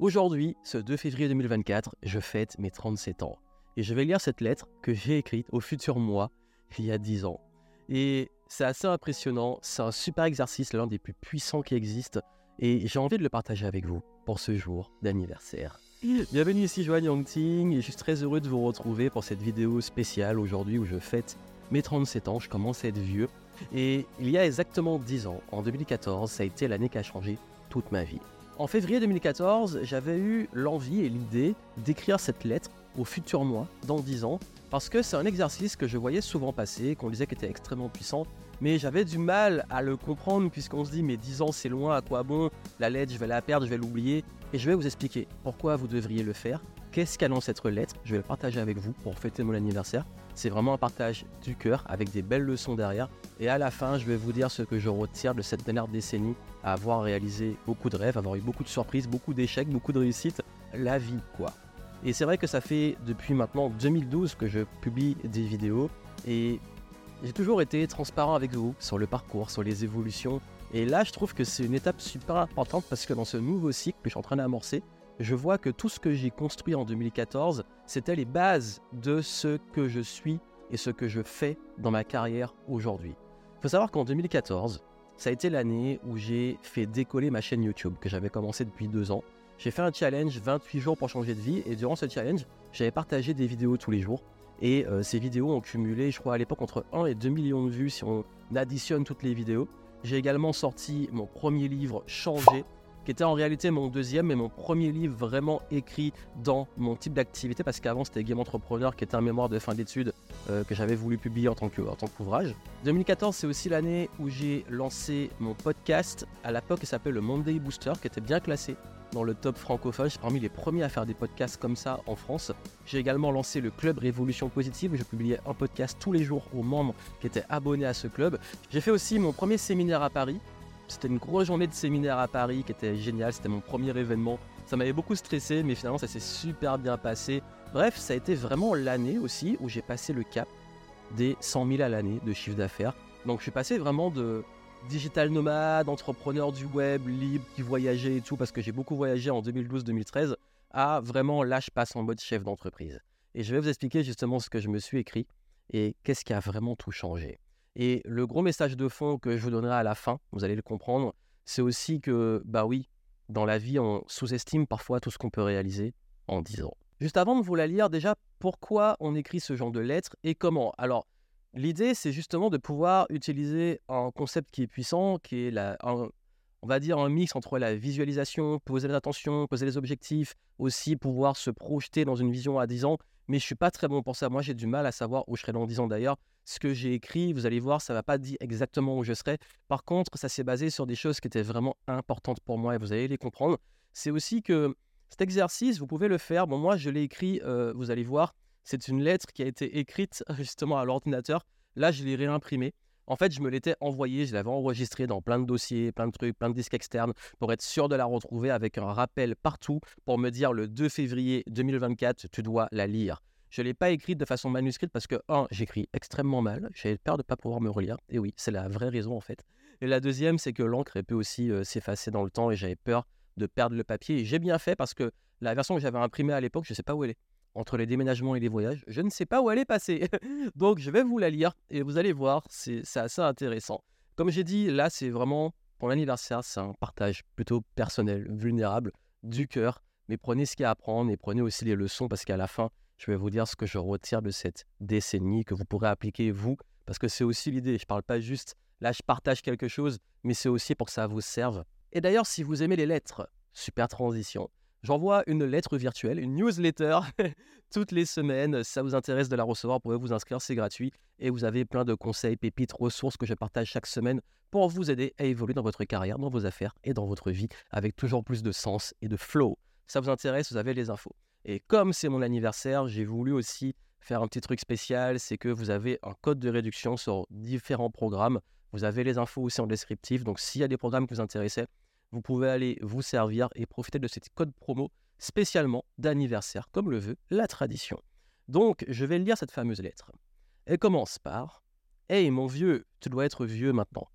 Aujourd'hui, ce 2 février 2024, je fête mes 37 ans. Et je vais lire cette lettre que j'ai écrite au futur moi il y a 10 ans. Et c'est assez impressionnant, c'est un super exercice, l'un des plus puissants qui existe. Et j'ai envie de le partager avec vous pour ce jour d'anniversaire. Bienvenue ici Joanne Yangting et je suis très heureux de vous retrouver pour cette vidéo spéciale aujourd'hui où je fête mes 37 ans, je commence à être vieux. Et il y a exactement 10 ans, en 2014, ça a été l'année qui a changé toute ma vie. En février 2014, j'avais eu l'envie et l'idée d'écrire cette lettre au futur moi dans 10 ans parce que c'est un exercice que je voyais souvent passer, qu'on disait qu'il était extrêmement puissant, mais j'avais du mal à le comprendre puisqu'on se dit mais 10 ans c'est loin, à quoi bon? La lettre, je vais la perdre, je vais l'oublier. Et je vais vous expliquer pourquoi vous devriez le faire, qu'est-ce qu'annonce cette lettre, je vais le partager avec vous pour fêter mon anniversaire. C'est vraiment un partage du cœur avec des belles leçons derrière. Et à la fin, je vais vous dire ce que je retire de cette dernière décennie à avoir réalisé beaucoup de rêves, avoir eu beaucoup de surprises, beaucoup d'échecs, beaucoup de réussites. La vie, quoi. Et c'est vrai que ça fait depuis maintenant 2012 que je publie des vidéos et j'ai toujours été transparent avec vous sur le parcours, sur les évolutions. Et là, je trouve que c'est une étape super importante parce que dans ce nouveau cycle que je suis en train d'amorcer, je vois que tout ce que j'ai construit en 2014, c'était les bases de ce que je suis et ce que je fais dans ma carrière aujourd'hui. Il faut savoir qu'en 2014, ça a été l'année où j'ai fait décoller ma chaîne YouTube que j'avais commencé depuis deux ans. J'ai fait un challenge 28 jours pour changer de vie et durant ce challenge, j'avais partagé des vidéos tous les jours. Et euh, ces vidéos ont cumulé, je crois à l'époque, entre 1 et 2 millions de vues si on additionne toutes les vidéos. J'ai également sorti mon premier livre, Changer, qui était en réalité mon deuxième, mais mon premier livre vraiment écrit dans mon type d'activité, parce qu'avant c'était Game Entrepreneur, qui était un mémoire de fin d'études euh, que j'avais voulu publier en tant qu'ouvrage. 2014, c'est aussi l'année où j'ai lancé mon podcast. À l'époque, il s'appelait le Monday Booster, qui était bien classé dans le top francophone. Parmi les premiers à faire des podcasts comme ça en France. J'ai également lancé le club Révolution Positive où je publiais un podcast tous les jours aux membres qui étaient abonnés à ce club. J'ai fait aussi mon premier séminaire à Paris c'était une grosse journée de séminaire à Paris qui était géniale. C'était mon premier événement. Ça m'avait beaucoup stressé, mais finalement, ça s'est super bien passé. Bref, ça a été vraiment l'année aussi où j'ai passé le cap des 100 000 à l'année de chiffre d'affaires. Donc, je suis passé vraiment de digital nomade, entrepreneur du web, libre, qui voyageait et tout, parce que j'ai beaucoup voyagé en 2012-2013, à vraiment là, je passe en mode chef d'entreprise. Et je vais vous expliquer justement ce que je me suis écrit et qu'est-ce qui a vraiment tout changé. Et le gros message de fond que je vous donnerai à la fin, vous allez le comprendre, c'est aussi que, bah oui, dans la vie, on sous-estime parfois tout ce qu'on peut réaliser en 10 ans. Juste avant de vous la lire, déjà, pourquoi on écrit ce genre de lettres et comment? Alors, l'idée, c'est justement de pouvoir utiliser un concept qui est puissant, qui est la, on va dire un mix entre la visualisation, poser l'attention, poser les objectifs, aussi pouvoir se projeter dans une vision à 10 ans. Mais je suis pas très bon pour ça. Moi, j'ai du mal à savoir où je serai dans 10 ans d'ailleurs ce que j'ai écrit, vous allez voir, ça va pas dire exactement où je serai. Par contre, ça s'est basé sur des choses qui étaient vraiment importantes pour moi et vous allez les comprendre. C'est aussi que cet exercice, vous pouvez le faire. Bon, moi, je l'ai écrit, euh, vous allez voir, c'est une lettre qui a été écrite justement à l'ordinateur. Là, je l'ai réimprimée. En fait, je me l'étais envoyé, je l'avais enregistré dans plein de dossiers, plein de trucs, plein de disques externes pour être sûr de la retrouver avec un rappel partout pour me dire le 2 février 2024, tu dois la lire. Je ne l'ai pas écrite de façon manuscrite parce que, un, j'écris extrêmement mal. J'avais peur de ne pas pouvoir me relire. Et oui, c'est la vraie raison en fait. Et la deuxième, c'est que l'encre peut aussi euh, s'effacer dans le temps et j'avais peur de perdre le papier. Et j'ai bien fait parce que la version que j'avais imprimée à l'époque, je ne sais pas où elle est. Entre les déménagements et les voyages, je ne sais pas où elle est passée. Donc je vais vous la lire et vous allez voir, c'est assez intéressant. Comme j'ai dit, là, c'est vraiment pour l'anniversaire, c'est un partage plutôt personnel, vulnérable, du cœur. Mais prenez ce qu'il y a à apprendre et prenez aussi les leçons parce qu'à la fin, je vais vous dire ce que je retire de cette décennie que vous pourrez appliquer vous, parce que c'est aussi l'idée. Je ne parle pas juste, là je partage quelque chose, mais c'est aussi pour que ça vous serve. Et d'ailleurs, si vous aimez les lettres, super transition. J'envoie une lettre virtuelle, une newsletter, toutes les semaines. Si ça vous intéresse de la recevoir, vous pouvez vous inscrire, c'est gratuit. Et vous avez plein de conseils, pépites, ressources que je partage chaque semaine pour vous aider à évoluer dans votre carrière, dans vos affaires et dans votre vie avec toujours plus de sens et de flow. Si ça vous intéresse, vous avez les infos. Et comme c'est mon anniversaire, j'ai voulu aussi faire un petit truc spécial, c'est que vous avez un code de réduction sur différents programmes. Vous avez les infos aussi en descriptif. Donc s'il y a des programmes qui vous intéressaient, vous pouvez aller vous servir et profiter de cet code promo spécialement d'anniversaire, comme le veut la tradition. Donc je vais lire cette fameuse lettre. Elle commence par Hey mon vieux, tu dois être vieux maintenant.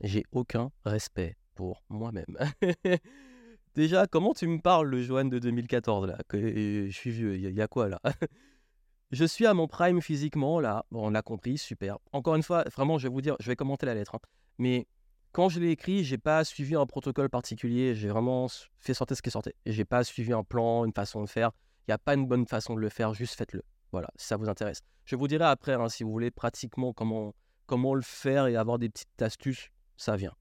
J'ai aucun respect pour moi-même. Déjà, comment tu me parles, le Johan de 2014, là Je suis vieux, il y, a quoi, là? Je suis à mon prime physiquement, là. Bon, on l'a compris, super. Encore une fois, vraiment, je vais vous dire, je vais commenter la lettre. Hein. Mais quand je l'ai écrit, j'ai pas suivi un protocole particulier. J'ai vraiment fait sortir ce qui sortait. Et j'ai pas suivi un plan, une façon de faire. Il n'y a pas une bonne façon de le faire, juste faites-le. Voilà, si ça vous intéresse. Je vous dirai après, hein, si vous voulez pratiquement comment, comment le faire et avoir des petites astuces, ça vient.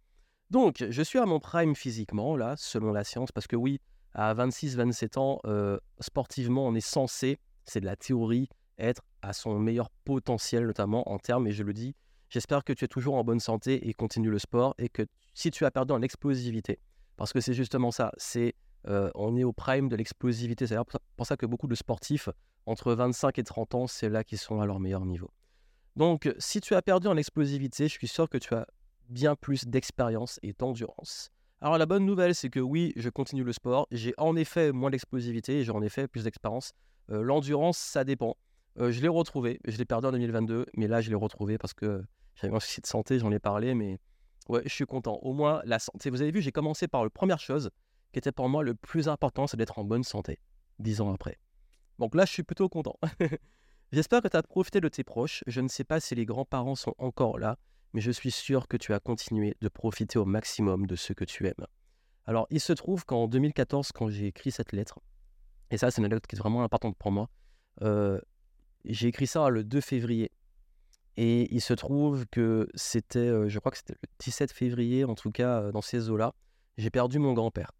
Donc, je suis à mon prime physiquement, là, selon la science, parce que oui, à 26-27 ans, euh, sportivement, on est censé, c'est de la théorie, être à son meilleur potentiel, notamment en termes, et je le dis, j'espère que tu es toujours en bonne santé et continue le sport, et que si tu as perdu en explosivité, parce que c'est justement ça, c'est euh, on est au prime de l'explosivité, c'est pour ça que beaucoup de sportifs, entre 25 et 30 ans, c'est là qu'ils sont à leur meilleur niveau. Donc, si tu as perdu en explosivité, je suis sûr que tu as bien plus d'expérience et d'endurance. Alors la bonne nouvelle, c'est que oui, je continue le sport. J'ai en effet moins d'explosivité et j'ai en effet plus d'expérience. Euh, l'endurance, ça dépend. Euh, je l'ai retrouvé. Je l'ai perdu en 2022, mais là, je l'ai retrouvé parce que j'avais un souci de santé, j'en ai parlé, mais ouais, je suis content. Au moins, la santé. Vous avez vu, j'ai commencé par la première chose qui était pour moi le plus important, c'est d'être en bonne santé, dix ans après. Donc là, je suis plutôt content. J'espère que tu as profité de tes proches. Je ne sais pas si les grands-parents sont encore là mais je suis sûr que tu as continué de profiter au maximum de ce que tu aimes. Alors, il se trouve qu'en 2014, quand j'ai écrit cette lettre, et ça, c'est une lettre qui est vraiment importante pour moi, euh, j'ai écrit ça le 2 février. Et il se trouve que c'était, euh, je crois que c'était le 17 février, en tout cas, euh, dans ces eaux-là, j'ai perdu mon grand-père.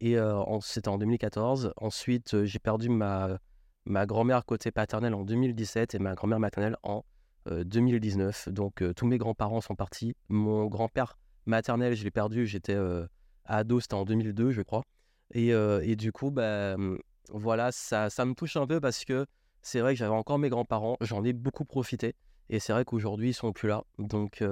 Et c'était en 2014. Ensuite, j'ai perdu ma, ma grand-mère côté paternel en 2017 et ma grand-mère maternelle en 2019. Euh, Donc euh, tous mes grands-parents sont partis. Mon grand-père maternel, je l'ai perdu, j'étais euh, ado, c'était en 2002, je crois. Et, et du coup, bah, voilà, ça, ça me touche un peu parce que c'est vrai que j'avais encore mes grands-parents, j'en ai beaucoup profité. Et c'est vrai qu'aujourd'hui, ils sont plus là. Donc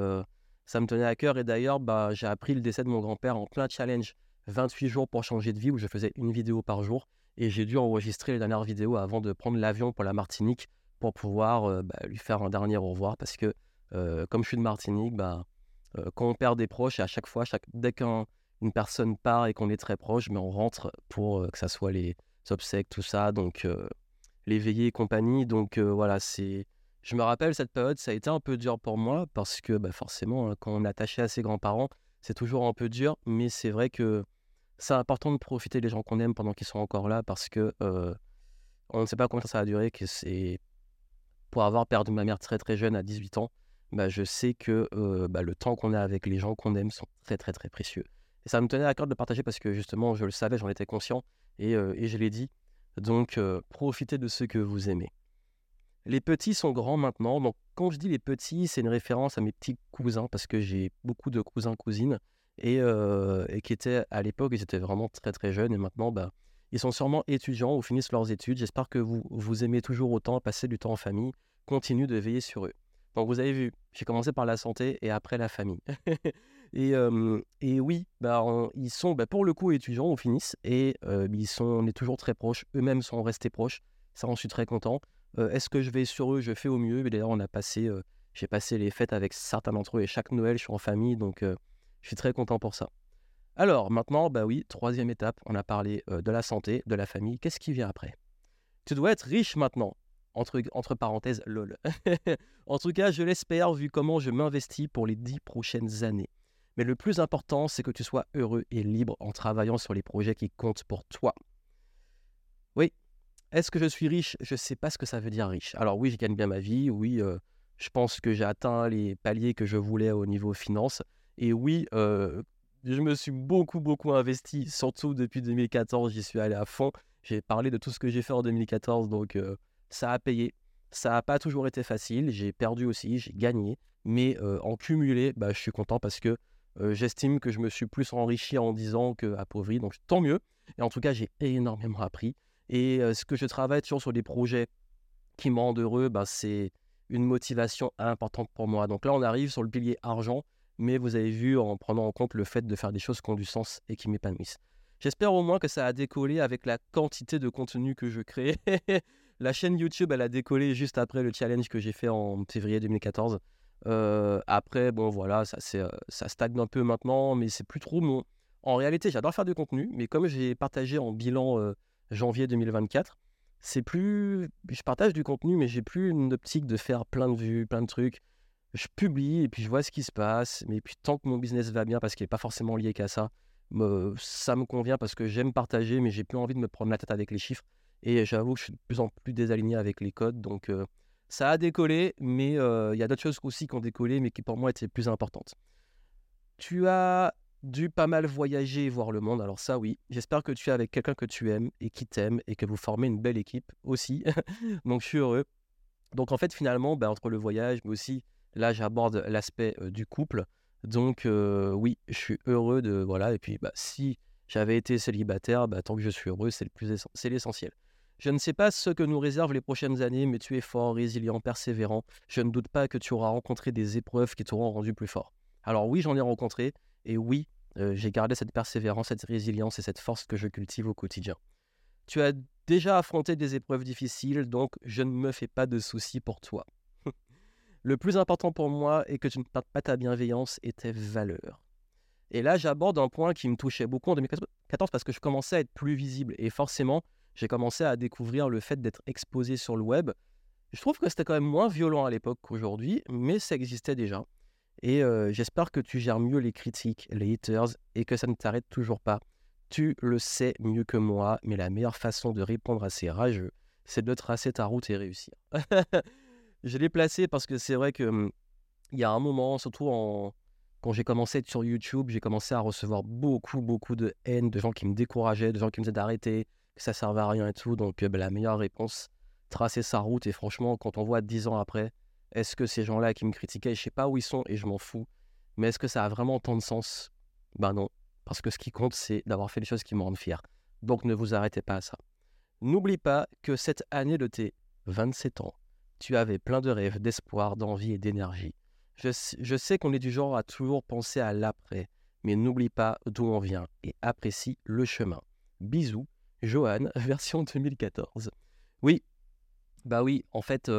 ça me tenait à cœur. Et d'ailleurs, bah, j'ai appris le décès de mon grand-père en plein challenge 28 jours pour changer de vie où je faisais une vidéo par jour. Et j'ai dû enregistrer les dernières vidéos avant de prendre l'avion pour la Martinique pour pouvoir bah, lui faire un dernier au revoir. Parce que, comme je suis de Martinique, bah, quand on perd des proches, à chaque fois, dès qu'une personne part et qu'on est très proche, mais on rentre pour que ça soit les obsèques, tout ça, donc les veillées et compagnie. Donc voilà, c'est. Je me rappelle cette période, ça a été un peu dur pour moi parce que bah, forcément, hein, quand on est attaché à ses grands-parents, c'est toujours un peu dur, mais c'est vrai que c'est important de profiter des gens qu'on aime pendant qu'ils sont encore là parce que on ne sait pas combien ça va durer, que c'est pour avoir perdu ma mère très très jeune à 18 ans, bah, je sais que bah, le temps qu'on a avec les gens qu'on aime sont très très très précieux. Et ça me tenait à cœur de partager parce que justement, je le savais, j'en étais conscient et, et je l'ai dit. Donc, profitez de ce que vous aimez. Les petits sont grands maintenant. Donc, quand je dis les petits, c'est une référence à mes petits cousins parce que j'ai beaucoup de cousins, cousines et, qui étaient à l'époque, ils étaient vraiment très très jeunes et maintenant, bah, ils sont sûrement étudiants ou finissent leurs études. J'espère que vous, vous aimez toujours autant passer du temps en famille. Continuez de veiller sur eux. Donc vous avez vu, j'ai commencé par la santé et après la famille. et, oui, bah, ils sont bah, pour le coup étudiants, on finisse, et ils sont, on est toujours très proches. Eux-mêmes sont restés proches. Ça, on suis très content. Est-ce que je vais sur eux Je fais au mieux? Mais d'ailleurs, on a passé, j'ai passé les fêtes avec certains d'entre eux et chaque Noël, je suis en famille, donc je suis très content pour ça. Alors maintenant, bah oui, troisième étape, on a parlé de la santé, de la famille. Qu'est-ce qui vient après? Tu dois être riche maintenant. Entre parenthèses, lol. en tout cas, je l'espère vu comment je m'investis pour les dix prochaines années. Mais le plus important, c'est que tu sois heureux et libre en travaillant sur les projets qui comptent pour toi. Oui, est-ce que je suis riche? Je ne sais pas ce que ça veut dire riche. Alors oui, je gagne bien ma vie. Oui, je pense que j'ai atteint les paliers que je voulais au niveau finance. Et oui, je me suis beaucoup, beaucoup investi, surtout depuis 2014, j'y suis allé à fond. J'ai parlé de tout ce que j'ai fait en 2014, donc euh, ça a payé. Ça n'a pas toujours été facile, j'ai perdu aussi, j'ai gagné, mais euh, en cumulé, bah, je suis content parce que euh, j'estime que je me suis plus enrichi en 10 ans qu'appauvri, donc tant mieux. Et en tout cas, j'ai énormément appris. Et ce que je travaille toujours sur des projets qui me rendent heureux, bah, c'est une motivation importante pour moi. Donc là, on arrive sur le pilier argent mais vous avez vu en prenant en compte le fait de faire des choses qui ont du sens et qui m'épanouissent. J'espère au moins que ça a décollé avec la quantité de contenu que je crée. la chaîne YouTube, elle a décollé juste après le challenge que j'ai fait en février 2014. Euh, après, bon voilà, ça, euh, ça stagne un peu maintenant, mais c'est plus trop mon... en réalité, j'adore faire du contenu, mais comme j'ai partagé en bilan janvier 2024, c'est plus. Je partage du contenu, mais j'ai plus une optique de faire plein de vues, plein de trucs. Je publie et puis je vois ce qui se passe. Mais puis tant que mon business va bien, parce qu'il n'est pas forcément lié qu'à ça, ça me convient parce que j'aime partager, mais j'ai plus envie de me prendre la tête avec les chiffres. Et j'avoue que je suis de plus en plus désaligné avec les codes. Donc ça a décollé, mais il y a d'autres choses aussi qui ont décollé, mais qui pour moi étaient plus importantes. Tu as dû pas mal voyager et voir le monde. Alors ça, oui. J'espère que tu es avec quelqu'un que tu aimes et qui t'aime et que vous formez une belle équipe aussi. Donc je suis heureux. Donc en fait, finalement, bah, entre le voyage, mais aussi là, j'aborde l'aspect du couple. Donc oui, je suis heureux de voilà. Et puis bah, si j'avais été célibataire, bah, tant que je suis heureux, c'est l'essentiel. Je ne sais pas ce que nous réservent les prochaines années, mais tu es fort, résilient, persévérant. Je ne doute pas que tu auras rencontré des épreuves qui t'auront rendu plus fort. Alors oui, j'en ai rencontré, et oui, j'ai gardé cette persévérance, cette résilience et cette force que je cultive au quotidien. Tu as déjà affronté des épreuves difficiles, donc je ne me fais pas de soucis pour toi. Le plus important pour moi est que tu ne perdes pas ta bienveillance et tes valeurs. Et là, j'aborde un point qui me touchait beaucoup en 2014 parce que je commençais à être plus visible. Et forcément, j'ai commencé à découvrir le fait d'être exposé sur le web. Je trouve que c'était quand même moins violent à l'époque qu'aujourd'hui, mais ça existait déjà. Et j'espère que tu gères mieux les critiques, les haters, et que ça ne t'arrête toujours pas. Tu le sais mieux que moi, mais la meilleure façon de répondre à ces rageux, c'est de tracer ta route et réussir. je l'ai placé parce que c'est vrai que mmh, il y a un moment, surtout quand j'ai commencé à être sur YouTube, j'ai commencé à recevoir beaucoup, beaucoup de haine, de gens qui me décourageaient, de gens qui me disaient d'arrêter, que ça servait à rien et tout. Donc bah, la meilleure réponse, tracer sa route. Et franchement, quand on voit dix ans après, est-ce que ces gens-là qui me critiquaient, je sais pas où ils sont et je m'en fous, mais est-ce que ça a vraiment tant de sens? Ben non, parce que ce qui compte, c'est d'avoir fait les choses qui me rendent fier. Donc ne vous arrêtez pas à ça. N'oublie pas que cette année de tes 27 ans, tu avais plein de rêves, d'espoir, d'envie et d'énergie. Je, je, sais qu'on est du genre à toujours penser à l'après, mais n'oublie pas d'où on vient et apprécie le chemin. Bisous, Johan, version 2014. Oui, bah oui, en fait,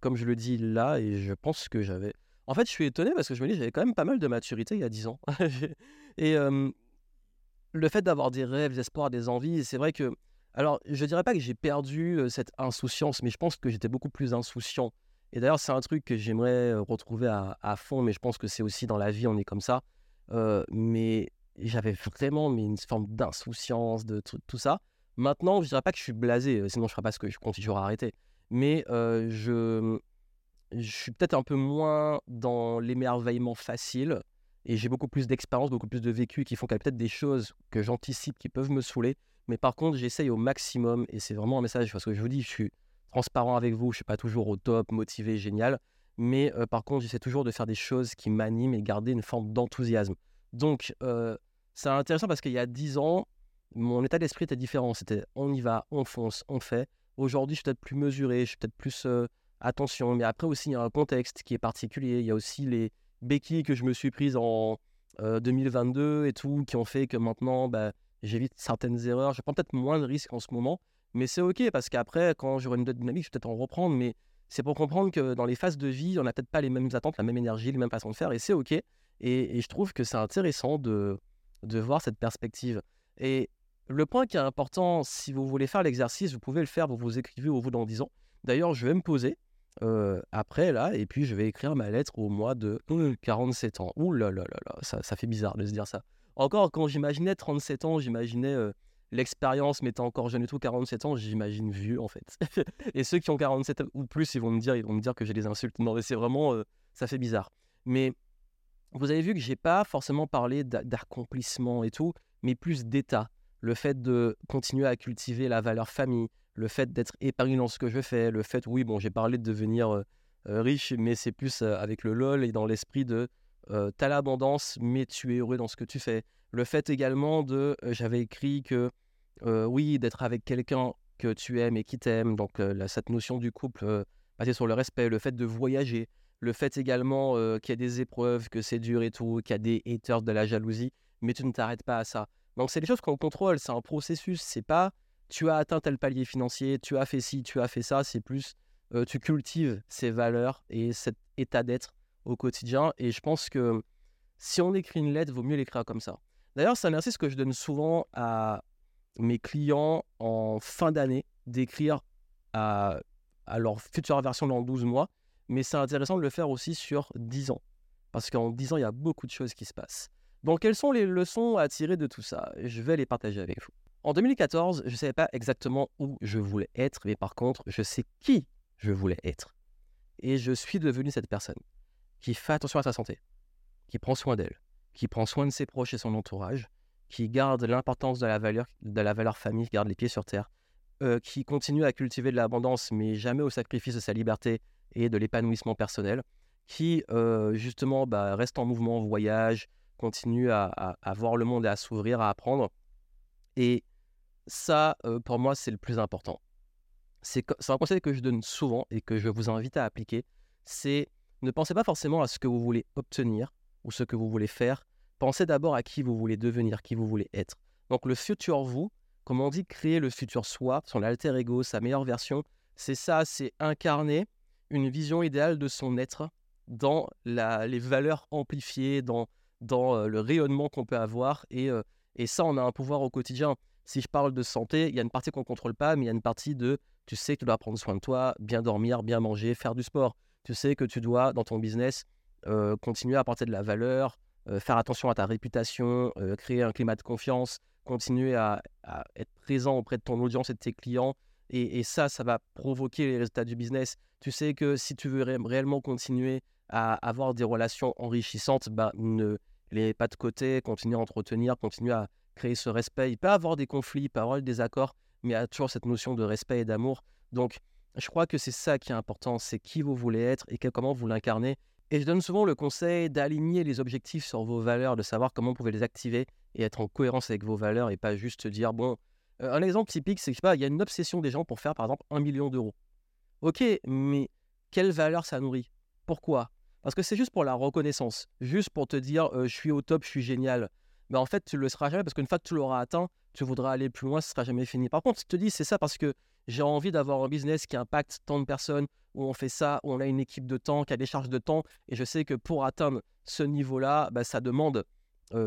comme je le dis là, et je pense que j'avais. En fait, je suis étonné parce que je me dis, j'avais quand même pas mal de maturité il y a 10 ans. et le fait d'avoir des rêves, des espoirs, des envies, c'est vrai que. Alors, je dirais pas que j'ai perdu cette insouciance, mais je pense que j'étais beaucoup plus insouciant. Et d'ailleurs, c'est un truc que j'aimerais retrouver à, fond, mais je pense que c'est aussi dans la vie, on est comme ça. mais j'avais vraiment mais une forme d'insouciance, de tout ça. Maintenant, je dirais pas que je suis blasé, sinon je ferais pas ce que je compte toujours arrêter mais je, je suis peut-être un peu moins dans l'émerveillement facile et j'ai beaucoup plus d'expérience, beaucoup plus de vécu qui font qu'il y a peut-être des choses que j'anticipe qui peuvent me saouler. Mais par contre, j'essaye au maximum et c'est vraiment un message parce que je vous dis, je suis transparent avec vous, je suis pas toujours au top, motivé, génial. Mais par contre, j'essaie toujours de faire des choses qui m'animent et garder une forme d'enthousiasme. Donc, c'est intéressant parce qu'il y a dix ans, mon état d'esprit était différent. C'était on y va, on fonce, on fait. Aujourd'hui, je suis peut-être plus mesuré, je suis peut-être plus attention. Mais après aussi, il y a un contexte qui est particulier. Il y a aussi les béquilles que je me suis prises en 2022 et tout, qui ont fait que maintenant, bah, j'évite certaines erreurs. Je prends peut-être moins de risques en ce moment. Mais c'est OK parce qu'après, quand j'aurai une autre dynamique, je vais peut-être en reprendre. Mais c'est pour comprendre que dans les phases de vie, on n'a peut-être pas les mêmes attentes, la même énergie, les mêmes façons de faire. Et c'est OK. Et, et, je trouve que c'est intéressant de, de voir cette perspective. Et le point qui est important, si vous voulez faire l'exercice, vous pouvez le faire, vous vous écrivez au bout dans 10 ans. D'ailleurs, je vais me poser après là, et puis je vais écrire ma lettre au mois de 47 ans. Ouh là là là là, ça, fait bizarre de se dire ça. Encore, quand j'imaginais 37 ans, j'imaginais l'expérience, mais étant encore jeune et tout, 47 ans, j'imagine vieux en fait. et ceux qui ont 47 ou plus, ils vont me dire, ils vont me dire que j'ai des insultes. Non, mais c'est vraiment, ça fait bizarre. Mais vous avez vu que j'ai pas forcément parlé d'accomplissement et tout, mais plus d'état le fait de continuer à cultiver la valeur famille, le fait d'être épanoui dans ce que je fais, le fait, oui, bon, j'ai parlé de devenir euh, euh, riche, mais c'est plus euh, avec le lol et dans l'esprit de t'as l'abondance, mais tu es heureux dans ce que tu fais. Le fait également de, j'avais écrit que, oui, d'être avec quelqu'un que tu aimes et qui t'aime, donc cette notion du couple basée sur le respect, le fait de voyager, le fait également qu'il y a des épreuves, que c'est dur et tout, qu'il y a des haters de la jalousie, mais tu ne t'arrêtes pas à ça. Donc c'est des choses qu'on contrôle, c'est un processus, c'est pas tu as atteint tel palier financier, tu as fait ci, tu as fait ça, c'est plus tu cultives ces valeurs et cet état d'être au quotidien. Et je pense que si on écrit une lettre, vaut mieux l'écrire comme ça. D'ailleurs, c'est un exercice que je donne souvent à mes clients en fin d'année, d'écrire à, à leur future version dans 12 mois. Mais c'est intéressant de le faire aussi sur 10 ans. Parce qu'en 10 ans, il y a beaucoup de choses qui se passent. Donc, quelles sont les leçons à tirer de tout ça? Je vais les partager avec vous. En 2014, je ne savais pas exactement où je voulais être, mais par contre, je sais qui je voulais être. Et je suis devenu cette personne qui fait attention à sa santé, qui prend soin d'elle, qui prend soin de ses proches et son entourage, qui garde l'importance de la valeur, de famille, qui garde les pieds sur terre, euh, qui continue à cultiver de l'abondance, mais jamais au sacrifice de sa liberté et de l'épanouissement personnel, qui euh, justement bah, reste en mouvement, voyage, continue à, voir le monde et à s'ouvrir, à apprendre. Et ça, euh, pour moi, c'est le plus important. C'est un conseil que je donne souvent et que je vous invite à appliquer. C'est ne pensez pas forcément à ce que vous voulez obtenir ou ce que vous voulez faire. Pensez d'abord à qui vous voulez devenir, qui vous voulez être. Donc le futur vous, comme on dit, créer le futur soi, son alter ego, sa meilleure version, c'est ça, c'est incarner une vision idéale de son être dans les valeurs amplifiées, dans, dans euh, le rayonnement qu'on peut avoir. Et, euh, et ça, on a un pouvoir au quotidien. Si je parle de santé, il y a une partie qu'on ne contrôle pas, mais il y a une partie de tu sais que tu dois prendre soin de toi, bien dormir, bien manger, faire du sport. Tu sais que tu dois, dans ton business, euh, continuer à apporter de la valeur, faire attention à ta réputation, créer un climat de confiance, continuer à, être présent auprès de ton audience et de tes clients. Et, ça, ça va provoquer les résultats du business. Tu sais que si tu veux réellement continuer à avoir des relations enrichissantes, bah, ne les pas de côté, continue à entretenir, continue à créer ce respect. Il peut avoir des conflits, avoir des désaccords, mais il y a toujours cette notion de respect et d'amour. Donc, je crois que c'est ça qui est important, c'est qui vous voulez être et comment vous l'incarnez. Et je donne souvent le conseil d'aligner les objectifs sur vos valeurs, de savoir comment vous pouvez les activer et être en cohérence avec vos valeurs et pas juste dire, bon, euh, un exemple typique, c'est qu'il y a une obsession des gens pour faire par exemple un million d'euros. Ok, mais quelle valeur ça nourrit? Pourquoi? Parce que c'est juste pour la reconnaissance, juste pour te dire, je suis au top, je suis génial. Mais en fait, tu le seras jamais parce qu'une fois que tu l'auras atteint, tu voudras aller plus loin, ce sera jamais fini. Par contre, je te dis, c'est ça parce que j'ai envie d'avoir un business qui impacte tant de personnes, où on fait ça, où on a une équipe de temps, qui a des charges de temps. Et je sais que pour atteindre ce niveau-là, bah, ça demande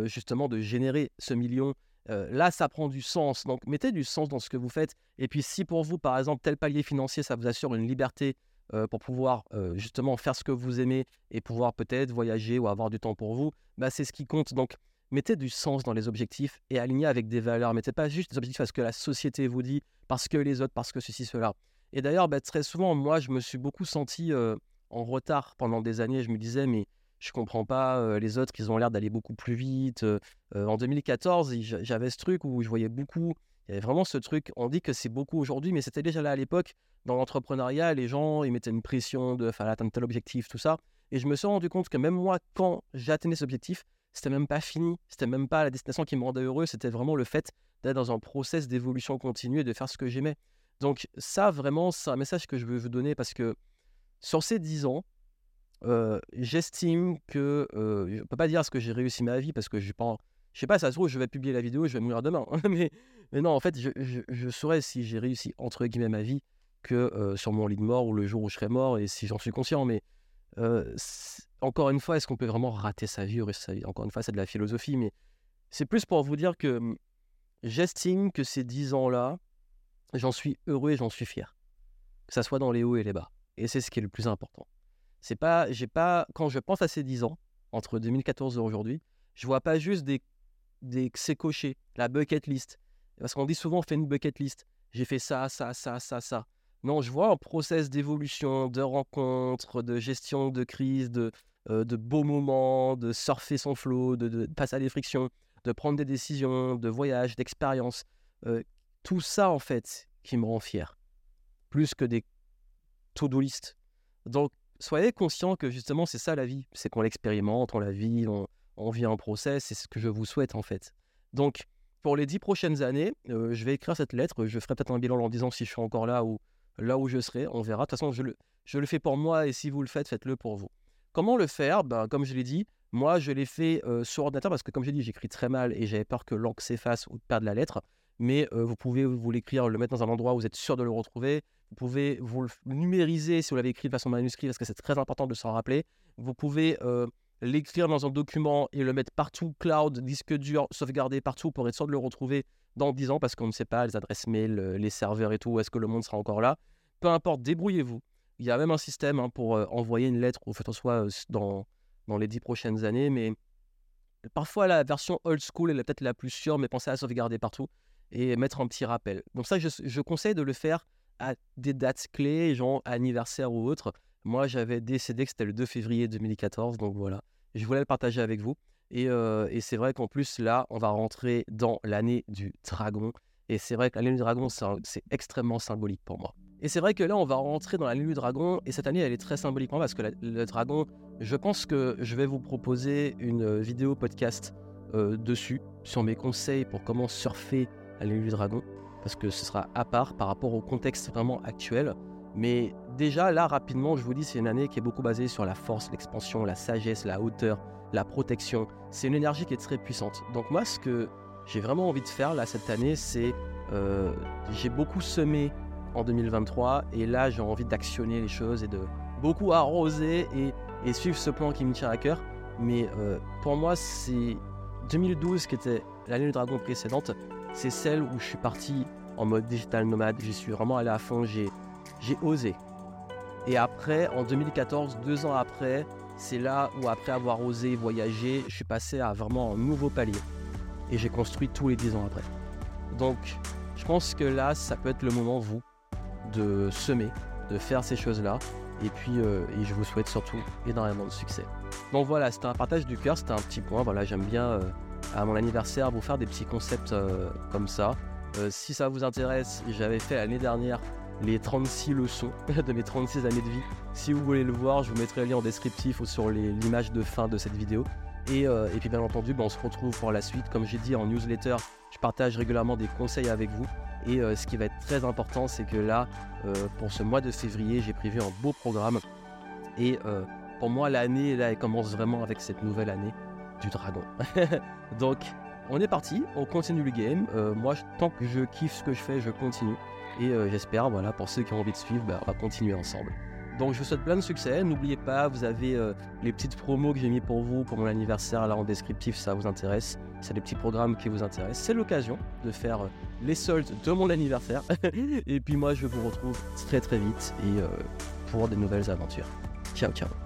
justement de générer ce million. Là, ça prend du sens. Donc, mettez du sens dans ce que vous faites. Et puis, si pour vous, par exemple, tel palier financier, ça vous assure une liberté euh, pour pouvoir justement faire ce que vous aimez et pouvoir peut-être voyager ou avoir du temps pour vous, bah, c'est ce qui compte. Donc, mettez du sens dans les objectifs et alignez avec des valeurs. Mettez pas juste des objectifs parce que la société vous dit, parce que les autres, parce que ceci, cela. Et d'ailleurs, bah, très souvent, moi, je me suis beaucoup senti en retard pendant des années. Je me disais, mais je comprends pas, les autres, ils ont l'air d'aller beaucoup plus vite. en 2014, j'avais ce truc où je voyais beaucoup, il y avait vraiment ce truc, on dit que c'est beaucoup aujourd'hui, mais c'était déjà là à l'époque. Dans l'entrepreneuriat, les gens, ils mettaient une pression de faire atteindre tel objectif, tout ça. Et je me suis rendu compte que même moi, quand j'atteignais cet objectif, c'était même pas fini, c'était même pas la destination qui me rendait heureux, c'était vraiment le fait d'être dans un process d'évolution continue et de faire ce que j'aimais. Donc ça, vraiment, c'est un message que je veux vous donner parce que sur ces 10 ans, euh, j'estime que euh, je ne peux pas dire ce que j'ai réussi ma vie parce que je pense, je sais pas, ça se trouve, je vais publier la vidéo, je vais mourir demain. mais, mais, non, en fait, je, saurais si j'ai réussi entre guillemets ma vie que euh, sur mon lit de mort ou le jour où je serai mort et si j'en suis conscient. Mais encore une fois, est-ce qu'on peut vraiment rater sa vie ou sa vie? Encore une fois, c'est de la philosophie, mais c'est plus pour vous dire que hum, j'estime que ces dix ans-là, j'en suis heureux et j'en suis fier. Que ça soit dans les hauts et les bas. Et c'est ce qui est le plus important. C'est pas, pas, quand je pense à ces dix ans, entre 2014 et aujourd'hui, je vois pas juste des, des c'est coché, la bucket list. Parce qu'on dit souvent, on fait une bucket list. J'ai fait ça, ça, ça, ça, ça. Non, je vois un process d'évolution, de rencontre, de gestion de crise, de, euh, de beaux moments, de surfer son flow, de, passer à des frictions, de prendre des décisions, de voyage, d'expérience. Euh, tout ça, en fait, qui me rend fier. Plus que des to-do list. Donc, soyez conscient que justement, c'est ça la vie. C'est qu'on l'expérimente, on la vit, on, vit un process. C'est ce que je vous souhaite, en fait. Donc, pour les dix prochaines années, euh, je vais écrire cette lettre. Je ferai peut-être un bilan en disant si je suis encore là ou là où je serai. On verra. De toute façon, je le, je le fais pour moi et si vous le faites, faites-le pour vous. Comment le faire? Ben, Comme je l'ai dit, moi, je l'ai fait euh, sur ordinateur parce que, comme j'ai dit, j'écris très mal et j'avais peur que l'encre s'efface ou perde la lettre. Mais euh, vous pouvez vous l'écrire, le mettre dans un endroit où vous êtes sûr de le retrouver. Vous pouvez vous le numériser si vous l'avez écrit de façon manuscrite parce que c'est très important de s'en rappeler. Vous pouvez l'écrire dans un document et le mettre partout, cloud, disque dur, sauvegarder partout pour être sûr de le retrouver dans 10 ans parce qu'on ne sait pas les adresses mail, les serveurs et tout, est-ce que le monde sera encore là. Peu importe, débrouillez-vous. Il y a même un système hein, pour envoyer une lettre ou fait en soit dans, dans les 10 prochaines années, mais parfois la version old school est peut-être la plus sûre, mais pensez à sauvegarder partout et mettre un petit rappel. Donc ça, je, je conseille de le faire à des dates clés, genre anniversaire ou autre. Moi, j'avais décédé que c'était le 2 février 2014, donc voilà. Je voulais le partager avec vous. Et, et c'est vrai qu'en plus, là, on va rentrer dans l'année du dragon. Et c'est vrai que l'année du dragon, c'est extrêmement symbolique pour moi. Et c'est vrai que là, on va rentrer dans l'année du dragon. Et cette année, elle est très symbolique pour moi parce que le dragon, je pense que je vais vous proposer une vidéo podcast dessus, sur mes conseils pour comment surfer l'année du dragon parce que ce sera à part par rapport au contexte vraiment actuel. Mais déjà, là, rapidement, je vous dis, c'est une année qui est beaucoup basée sur la force, l'expansion, la sagesse, la hauteur, la protection. C'est une énergie qui est très puissante. Donc moi, ce que j'ai vraiment envie de faire là cette année, c'est euh, j'ai beaucoup semé en 2023 et là, j'ai envie d'actionner les choses et de beaucoup arroser et, suivre ce plan qui me tient à cœur. Mais euh, pour moi, c'est 2012 qui était l'année du dragon précédente c'est celle où je suis parti en mode digital nomade. J'y suis vraiment allé à fond, j'ai osé. Et après, en 2014, deux ans après, c'est là où après avoir osé voyager, je suis passé à vraiment un nouveau palier. Et j'ai construit tous les dix ans après. Donc, je pense que là, ça peut être le moment, vous, de semer, de faire ces choses-là. Et puis, euh, et je vous souhaite surtout énormément de succès. Donc voilà, c'était un partage du cœur, c'était un petit point. Voilà, j'aime bien euh, à mon anniversaire vous faire des petits concepts euh, comme ça. Si ça vous intéresse, j'avais fait l'année dernière les 36 leçons de mes 36 années de vie. Si vous voulez le voir, je vous mettrai le lien en descriptif ou sur l'image de fin de cette vidéo. Et, euh, puis bien entendu, ben, on se retrouve pour la suite. Comme j'ai dit en newsletter, je partage régulièrement des conseils avec vous. Et ce qui va être très important, c'est que là, pour ce mois de février, j'ai prévu un beau programme. Et pour moi, l'année, là, elle commence vraiment avec cette nouvelle année du dragon. Donc, on est parti, on continue le game. Euh, moi, tant que je kiffe ce que je fais, je continue. Et euh, j'espère, voilà, pour ceux qui ont envie de suivre, bah, on va continuer ensemble. Donc, je vous souhaite plein de succès. N'oubliez pas, vous avez euh, les petites promos que j'ai mis pour vous pour mon anniversaire là en descriptif, ça vous intéresse. C'est des petits programmes qui vous intéressent. C'est l'occasion de faire les soldes de mon anniversaire. et puis, moi, je vous retrouve très très vite et pour des nouvelles aventures. Ciao, ciao.